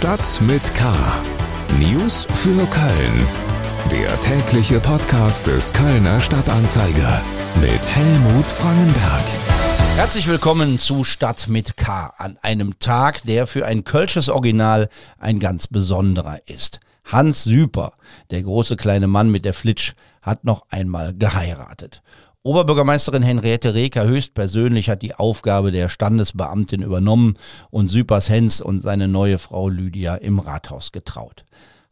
Stadt mit K. News für Köln. Der tägliche Podcast des Kölner Stadtanzeiger mit Helmut Frangenberg. Herzlich willkommen zu Stadt mit K an einem Tag, der für ein Kölsches Original ein ganz besonderer ist. Hans Süper, der große kleine Mann mit der Flitsch, hat noch einmal geheiratet. Oberbürgermeisterin Henriette Reker höchstpersönlich hat die Aufgabe der Standesbeamtin übernommen und Süpers Hens und seine neue Frau Lydia im Rathaus getraut.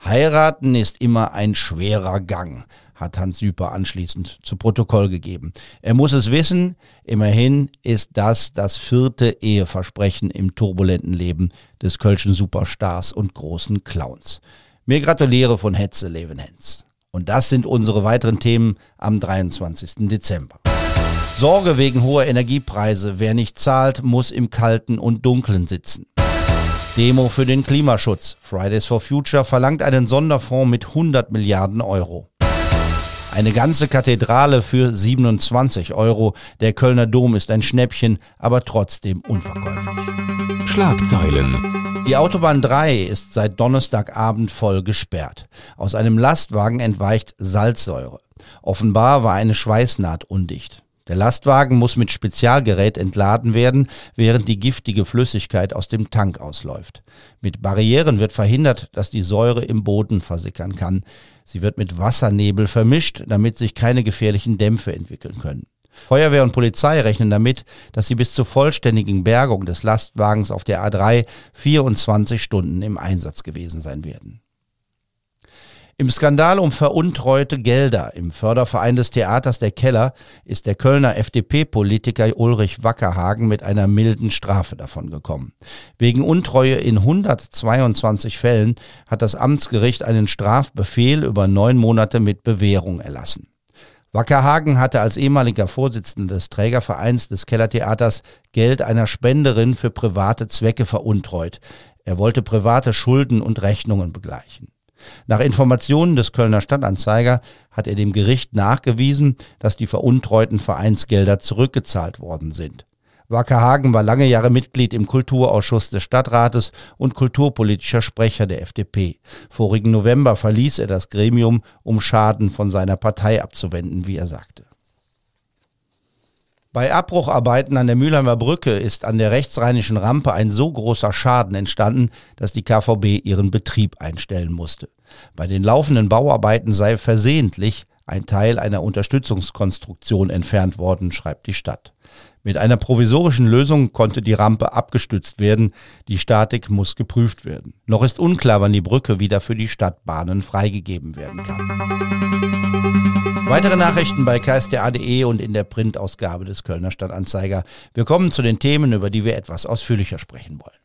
Heiraten ist immer ein schwerer Gang, hat Hans Süper anschließend zu Protokoll gegeben. Er muss es wissen, immerhin ist das das vierte Eheversprechen im turbulenten Leben des Kölschen Superstars und großen Clowns. Mir gratuliere von Hetze Levenhens. Und das sind unsere weiteren Themen am 23. Dezember. Sorge wegen hoher Energiepreise. Wer nicht zahlt, muss im Kalten und Dunklen sitzen. Demo für den Klimaschutz. Fridays for Future verlangt einen Sonderfonds mit 100 Milliarden Euro. Eine ganze Kathedrale für 27 Euro. Der Kölner Dom ist ein Schnäppchen, aber trotzdem unverkäuflich. Schlagzeilen. Die Autobahn 3 ist seit Donnerstagabend voll gesperrt. Aus einem Lastwagen entweicht Salzsäure. Offenbar war eine Schweißnaht undicht. Der Lastwagen muss mit Spezialgerät entladen werden, während die giftige Flüssigkeit aus dem Tank ausläuft. Mit Barrieren wird verhindert, dass die Säure im Boden versickern kann. Sie wird mit Wassernebel vermischt, damit sich keine gefährlichen Dämpfe entwickeln können. Feuerwehr und Polizei rechnen damit, dass sie bis zur vollständigen Bergung des Lastwagens auf der A3 24 Stunden im Einsatz gewesen sein werden. Im Skandal um veruntreute Gelder im Förderverein des Theaters Der Keller ist der Kölner FDP-Politiker Ulrich Wackerhagen mit einer milden Strafe davongekommen. Wegen Untreue in 122 Fällen hat das Amtsgericht einen Strafbefehl über neun Monate mit Bewährung erlassen. Wackerhagen hatte als ehemaliger Vorsitzender des Trägervereins des Kellertheaters Geld einer Spenderin für private Zwecke veruntreut. Er wollte private Schulden und Rechnungen begleichen. Nach Informationen des Kölner Stadtanzeiger hat er dem Gericht nachgewiesen, dass die veruntreuten Vereinsgelder zurückgezahlt worden sind. Wackerhagen war lange Jahre Mitglied im Kulturausschuss des Stadtrates und kulturpolitischer Sprecher der FDP. Vorigen November verließ er das Gremium, um Schaden von seiner Partei abzuwenden, wie er sagte. Bei Abbrucharbeiten an der Mülheimer Brücke ist an der rechtsrheinischen Rampe ein so großer Schaden entstanden, dass die KVB ihren Betrieb einstellen musste. Bei den laufenden Bauarbeiten sei versehentlich ein Teil einer Unterstützungskonstruktion entfernt worden, schreibt die Stadt. Mit einer provisorischen Lösung konnte die Rampe abgestützt werden. Die Statik muss geprüft werden. Noch ist unklar, wann die Brücke wieder für die Stadtbahnen freigegeben werden kann. Weitere Nachrichten bei ksda.de und in der Printausgabe des Kölner Stadtanzeiger. Wir kommen zu den Themen, über die wir etwas ausführlicher sprechen wollen.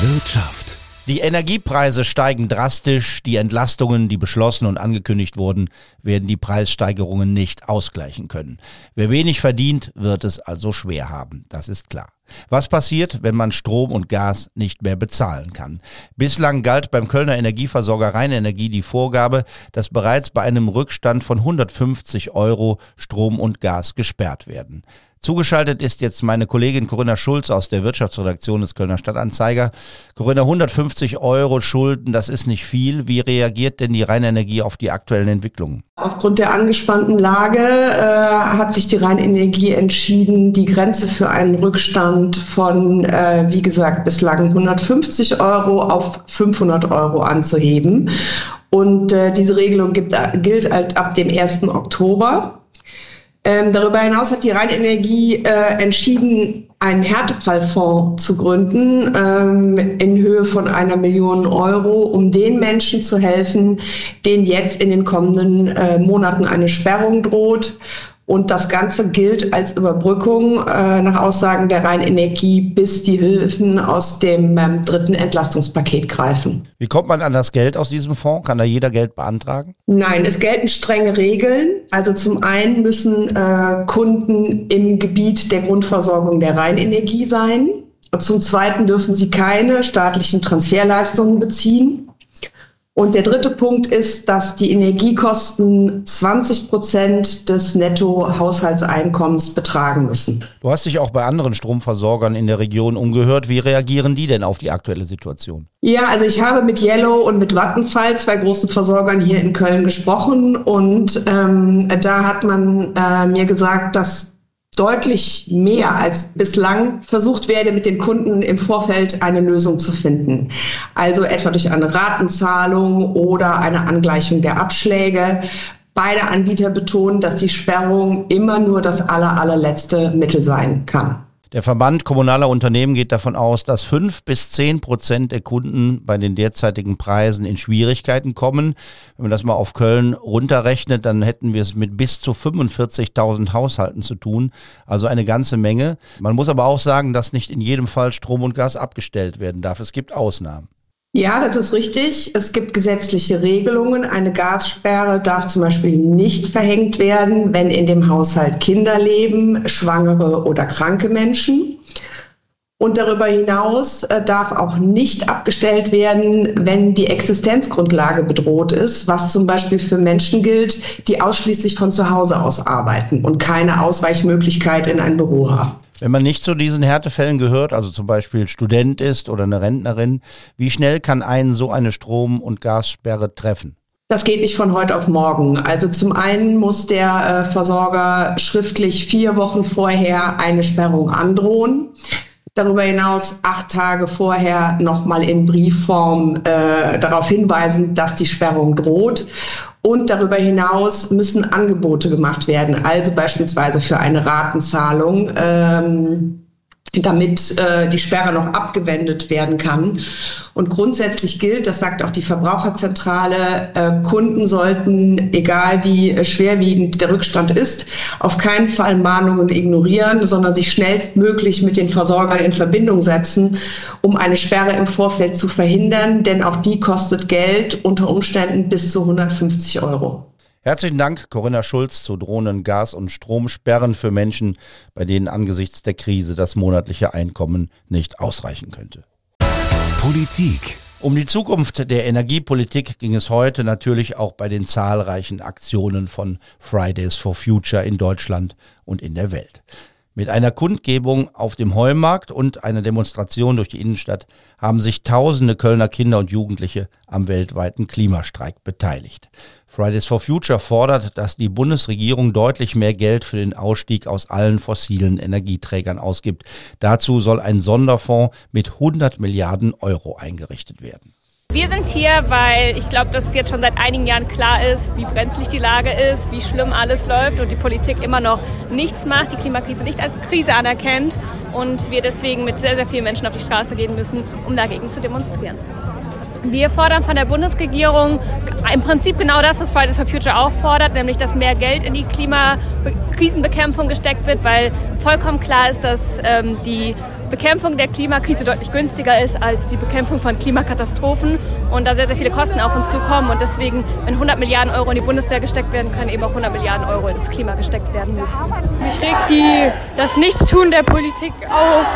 Wirtschaft. Die Energiepreise steigen drastisch, die Entlastungen, die beschlossen und angekündigt wurden, werden die Preissteigerungen nicht ausgleichen können. Wer wenig verdient, wird es also schwer haben, das ist klar. Was passiert, wenn man Strom und Gas nicht mehr bezahlen kann? Bislang galt beim Kölner Energieversorger Rheinenergie die Vorgabe, dass bereits bei einem Rückstand von 150 Euro Strom und Gas gesperrt werden. Zugeschaltet ist jetzt meine Kollegin Corinna Schulz aus der Wirtschaftsredaktion des Kölner Stadtanzeiger. Corinna, 150 Euro Schulden, das ist nicht viel. Wie reagiert denn die Rheinenergie auf die aktuellen Entwicklungen? Aufgrund der angespannten Lage äh, hat sich die Rheinenergie entschieden, die Grenze für einen Rückstand von, äh, wie gesagt, bislang 150 Euro auf 500 Euro anzuheben. Und äh, diese Regelung gibt, gilt halt ab dem 1. Oktober. Ähm, darüber hinaus hat die Rheinenergie äh, entschieden, einen Härtefallfonds zu gründen ähm, in Höhe von einer Million Euro, um den Menschen zu helfen, denen jetzt in den kommenden äh, Monaten eine Sperrung droht und das Ganze gilt als Überbrückung äh, nach Aussagen der Rheinenergie, bis die Hilfen aus dem ähm, dritten Entlastungspaket greifen. Wie kommt man an das Geld aus diesem Fonds? Kann da jeder Geld beantragen? Nein, es gelten strenge Regeln. Also zum einen müssen äh, Kunden im Gebiet der Grundversorgung der Rheinenergie sein. Und zum zweiten dürfen sie keine staatlichen Transferleistungen beziehen. Und der dritte Punkt ist, dass die Energiekosten 20 Prozent des Nettohaushaltseinkommens betragen müssen. Du hast dich auch bei anderen Stromversorgern in der Region umgehört. Wie reagieren die denn auf die aktuelle Situation? Ja, also ich habe mit Yellow und mit Vattenfall, zwei großen Versorgern hier in Köln, gesprochen und ähm, da hat man äh, mir gesagt, dass deutlich mehr als bislang versucht werde, mit den Kunden im Vorfeld eine Lösung zu finden. Also etwa durch eine Ratenzahlung oder eine Angleichung der Abschläge. Beide Anbieter betonen, dass die Sperrung immer nur das aller, allerletzte Mittel sein kann. Der Verband kommunaler Unternehmen geht davon aus, dass fünf bis zehn Prozent der Kunden bei den derzeitigen Preisen in Schwierigkeiten kommen. Wenn man das mal auf Köln runterrechnet, dann hätten wir es mit bis zu 45.000 Haushalten zu tun. Also eine ganze Menge. Man muss aber auch sagen, dass nicht in jedem Fall Strom und Gas abgestellt werden darf. Es gibt Ausnahmen. Ja, das ist richtig. Es gibt gesetzliche Regelungen. Eine Gassperre darf zum Beispiel nicht verhängt werden, wenn in dem Haushalt Kinder leben, schwangere oder kranke Menschen. Und darüber hinaus äh, darf auch nicht abgestellt werden, wenn die Existenzgrundlage bedroht ist, was zum Beispiel für Menschen gilt, die ausschließlich von zu Hause aus arbeiten und keine Ausweichmöglichkeit in ein Büro haben. Wenn man nicht zu diesen Härtefällen gehört, also zum Beispiel Student ist oder eine Rentnerin, wie schnell kann einen so eine Strom- und Gassperre treffen? Das geht nicht von heute auf morgen. Also zum einen muss der äh, Versorger schriftlich vier Wochen vorher eine Sperrung androhen. Darüber hinaus acht Tage vorher nochmal in Briefform äh, darauf hinweisen, dass die Sperrung droht. Und darüber hinaus müssen Angebote gemacht werden, also beispielsweise für eine Ratenzahlung. Ähm, damit äh, die Sperre noch abgewendet werden kann. Und grundsätzlich gilt, das sagt auch die Verbraucherzentrale, äh, Kunden sollten, egal wie äh, schwerwiegend der Rückstand ist, auf keinen Fall Mahnungen ignorieren, sondern sich schnellstmöglich mit den Versorgern in Verbindung setzen, um eine Sperre im Vorfeld zu verhindern, denn auch die kostet Geld, unter Umständen bis zu 150 Euro. Herzlichen Dank, Corinna Schulz, zu Drohnen, Gas- und Stromsperren für Menschen, bei denen angesichts der Krise das monatliche Einkommen nicht ausreichen könnte. Politik. Um die Zukunft der Energiepolitik ging es heute natürlich auch bei den zahlreichen Aktionen von Fridays for Future in Deutschland und in der Welt. Mit einer Kundgebung auf dem Heumarkt und einer Demonstration durch die Innenstadt haben sich tausende Kölner Kinder und Jugendliche am weltweiten Klimastreik beteiligt. Fridays for Future fordert, dass die Bundesregierung deutlich mehr Geld für den Ausstieg aus allen fossilen Energieträgern ausgibt. Dazu soll ein Sonderfonds mit 100 Milliarden Euro eingerichtet werden. Wir sind hier, weil ich glaube, dass es jetzt schon seit einigen Jahren klar ist, wie brenzlig die Lage ist, wie schlimm alles läuft und die Politik immer noch nichts macht, die Klimakrise nicht als Krise anerkennt und wir deswegen mit sehr, sehr vielen Menschen auf die Straße gehen müssen, um dagegen zu demonstrieren. Wir fordern von der Bundesregierung im Prinzip genau das, was Fridays for Future auch fordert, nämlich dass mehr Geld in die Klimakrisenbekämpfung gesteckt wird, weil vollkommen klar ist, dass ähm, die Bekämpfung der Klimakrise deutlich günstiger ist als die Bekämpfung von Klimakatastrophen und da sehr, sehr viele Kosten auf uns zukommen und deswegen, wenn 100 Milliarden Euro in die Bundeswehr gesteckt werden können, eben auch 100 Milliarden Euro ins Klima gesteckt werden müssen. Mich regt die, das Nichtstun der Politik auf.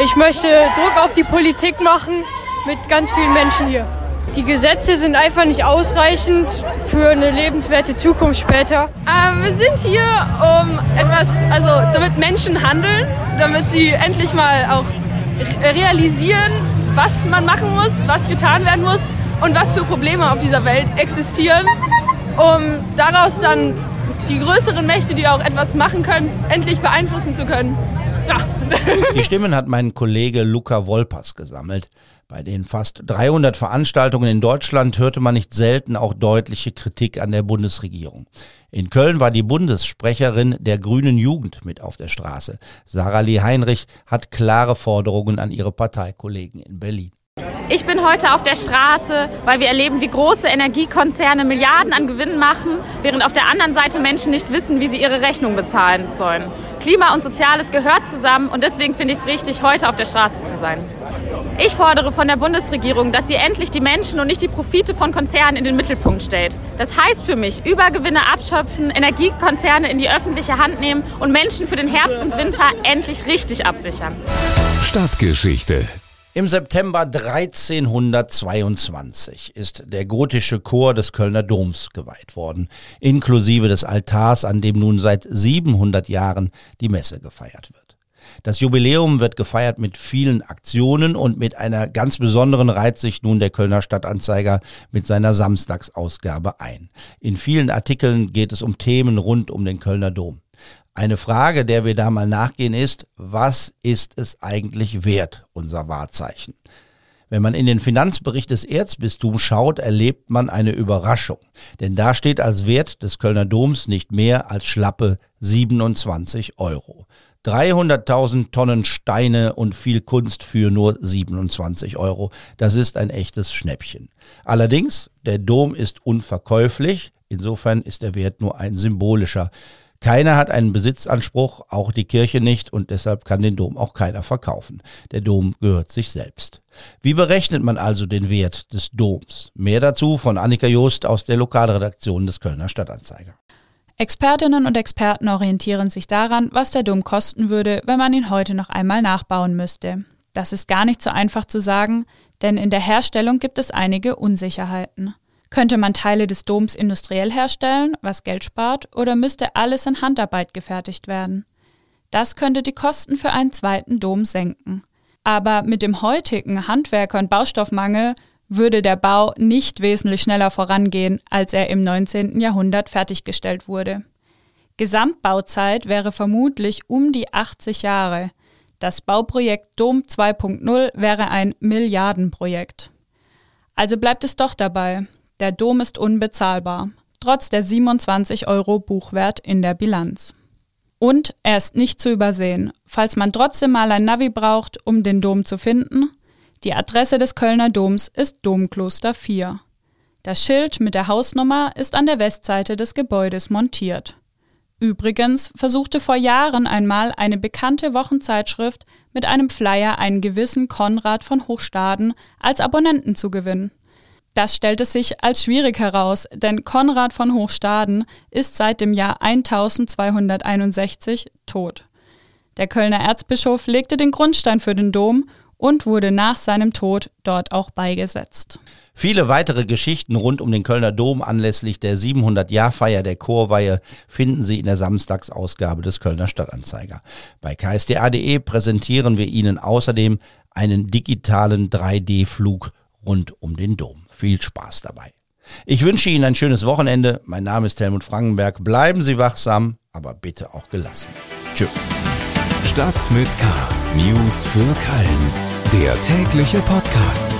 Ich möchte Druck auf die Politik machen mit ganz vielen Menschen hier. Die Gesetze sind einfach nicht ausreichend für eine lebenswerte Zukunft später. Ähm, wir sind hier, um etwas, also damit Menschen handeln, damit sie endlich mal auch realisieren, was man machen muss, was getan werden muss und was für Probleme auf dieser Welt existieren, um daraus dann die größeren Mächte, die auch etwas machen können, endlich beeinflussen zu können. Ja. Die Stimmen hat mein Kollege Luca Wolpers gesammelt. Bei den fast 300 Veranstaltungen in Deutschland hörte man nicht selten auch deutliche Kritik an der Bundesregierung. In Köln war die Bundessprecherin der Grünen Jugend mit auf der Straße. Sarah Lee Heinrich hat klare Forderungen an ihre Parteikollegen in Berlin. Ich bin heute auf der Straße, weil wir erleben, wie große Energiekonzerne Milliarden an Gewinnen machen, während auf der anderen Seite Menschen nicht wissen, wie sie ihre Rechnung bezahlen sollen. Klima und Soziales gehört zusammen und deswegen finde ich es richtig, heute auf der Straße zu sein. Ich fordere von der Bundesregierung, dass sie endlich die Menschen und nicht die Profite von Konzernen in den Mittelpunkt stellt. Das heißt für mich, Übergewinne abschöpfen, Energiekonzerne in die öffentliche Hand nehmen und Menschen für den Herbst und Winter endlich richtig absichern. Stadtgeschichte Im September 1322 ist der gotische Chor des Kölner Doms geweiht worden, inklusive des Altars, an dem nun seit 700 Jahren die Messe gefeiert wird. Das Jubiläum wird gefeiert mit vielen Aktionen und mit einer ganz besonderen reiht sich nun der Kölner Stadtanzeiger mit seiner Samstagsausgabe ein. In vielen Artikeln geht es um Themen rund um den Kölner Dom. Eine Frage, der wir da mal nachgehen, ist, was ist es eigentlich wert, unser Wahrzeichen? Wenn man in den Finanzbericht des Erzbistums schaut, erlebt man eine Überraschung. Denn da steht als Wert des Kölner Doms nicht mehr als schlappe 27 Euro. 300.000 Tonnen Steine und viel Kunst für nur 27 Euro. Das ist ein echtes Schnäppchen. Allerdings, der Dom ist unverkäuflich. Insofern ist der Wert nur ein symbolischer. Keiner hat einen Besitzanspruch, auch die Kirche nicht, und deshalb kann den Dom auch keiner verkaufen. Der Dom gehört sich selbst. Wie berechnet man also den Wert des Doms? Mehr dazu von Annika Joost aus der Lokalredaktion des Kölner Stadtanzeiger. Expertinnen und Experten orientieren sich daran, was der Dom kosten würde, wenn man ihn heute noch einmal nachbauen müsste. Das ist gar nicht so einfach zu sagen, denn in der Herstellung gibt es einige Unsicherheiten. Könnte man Teile des Doms industriell herstellen, was Geld spart, oder müsste alles in Handarbeit gefertigt werden? Das könnte die Kosten für einen zweiten Dom senken. Aber mit dem heutigen Handwerker- und Baustoffmangel würde der Bau nicht wesentlich schneller vorangehen, als er im 19. Jahrhundert fertiggestellt wurde. Gesamtbauzeit wäre vermutlich um die 80 Jahre. Das Bauprojekt Dom 2.0 wäre ein Milliardenprojekt. Also bleibt es doch dabei. Der Dom ist unbezahlbar, trotz der 27 Euro Buchwert in der Bilanz. Und er ist nicht zu übersehen, falls man trotzdem mal ein Navi braucht, um den Dom zu finden. Die Adresse des Kölner Doms ist Domkloster 4. Das Schild mit der Hausnummer ist an der Westseite des Gebäudes montiert. Übrigens versuchte vor Jahren einmal eine bekannte Wochenzeitschrift mit einem Flyer einen gewissen Konrad von Hochstaden als Abonnenten zu gewinnen. Das stellte sich als schwierig heraus, denn Konrad von Hochstaden ist seit dem Jahr 1261 tot. Der Kölner Erzbischof legte den Grundstein für den Dom und wurde nach seinem Tod dort auch beigesetzt. Viele weitere Geschichten rund um den Kölner Dom anlässlich der 700-Jahr-Feier der Chorweihe finden Sie in der Samstagsausgabe des Kölner Stadtanzeiger. Bei ksda.de präsentieren wir Ihnen außerdem einen digitalen 3D-Flug rund um den Dom. Viel Spaß dabei. Ich wünsche Ihnen ein schönes Wochenende. Mein Name ist Helmut Frankenberg. Bleiben Sie wachsam, aber bitte auch gelassen. Tschüss. Stadt mit K. News für Köln. Der tägliche Podcast.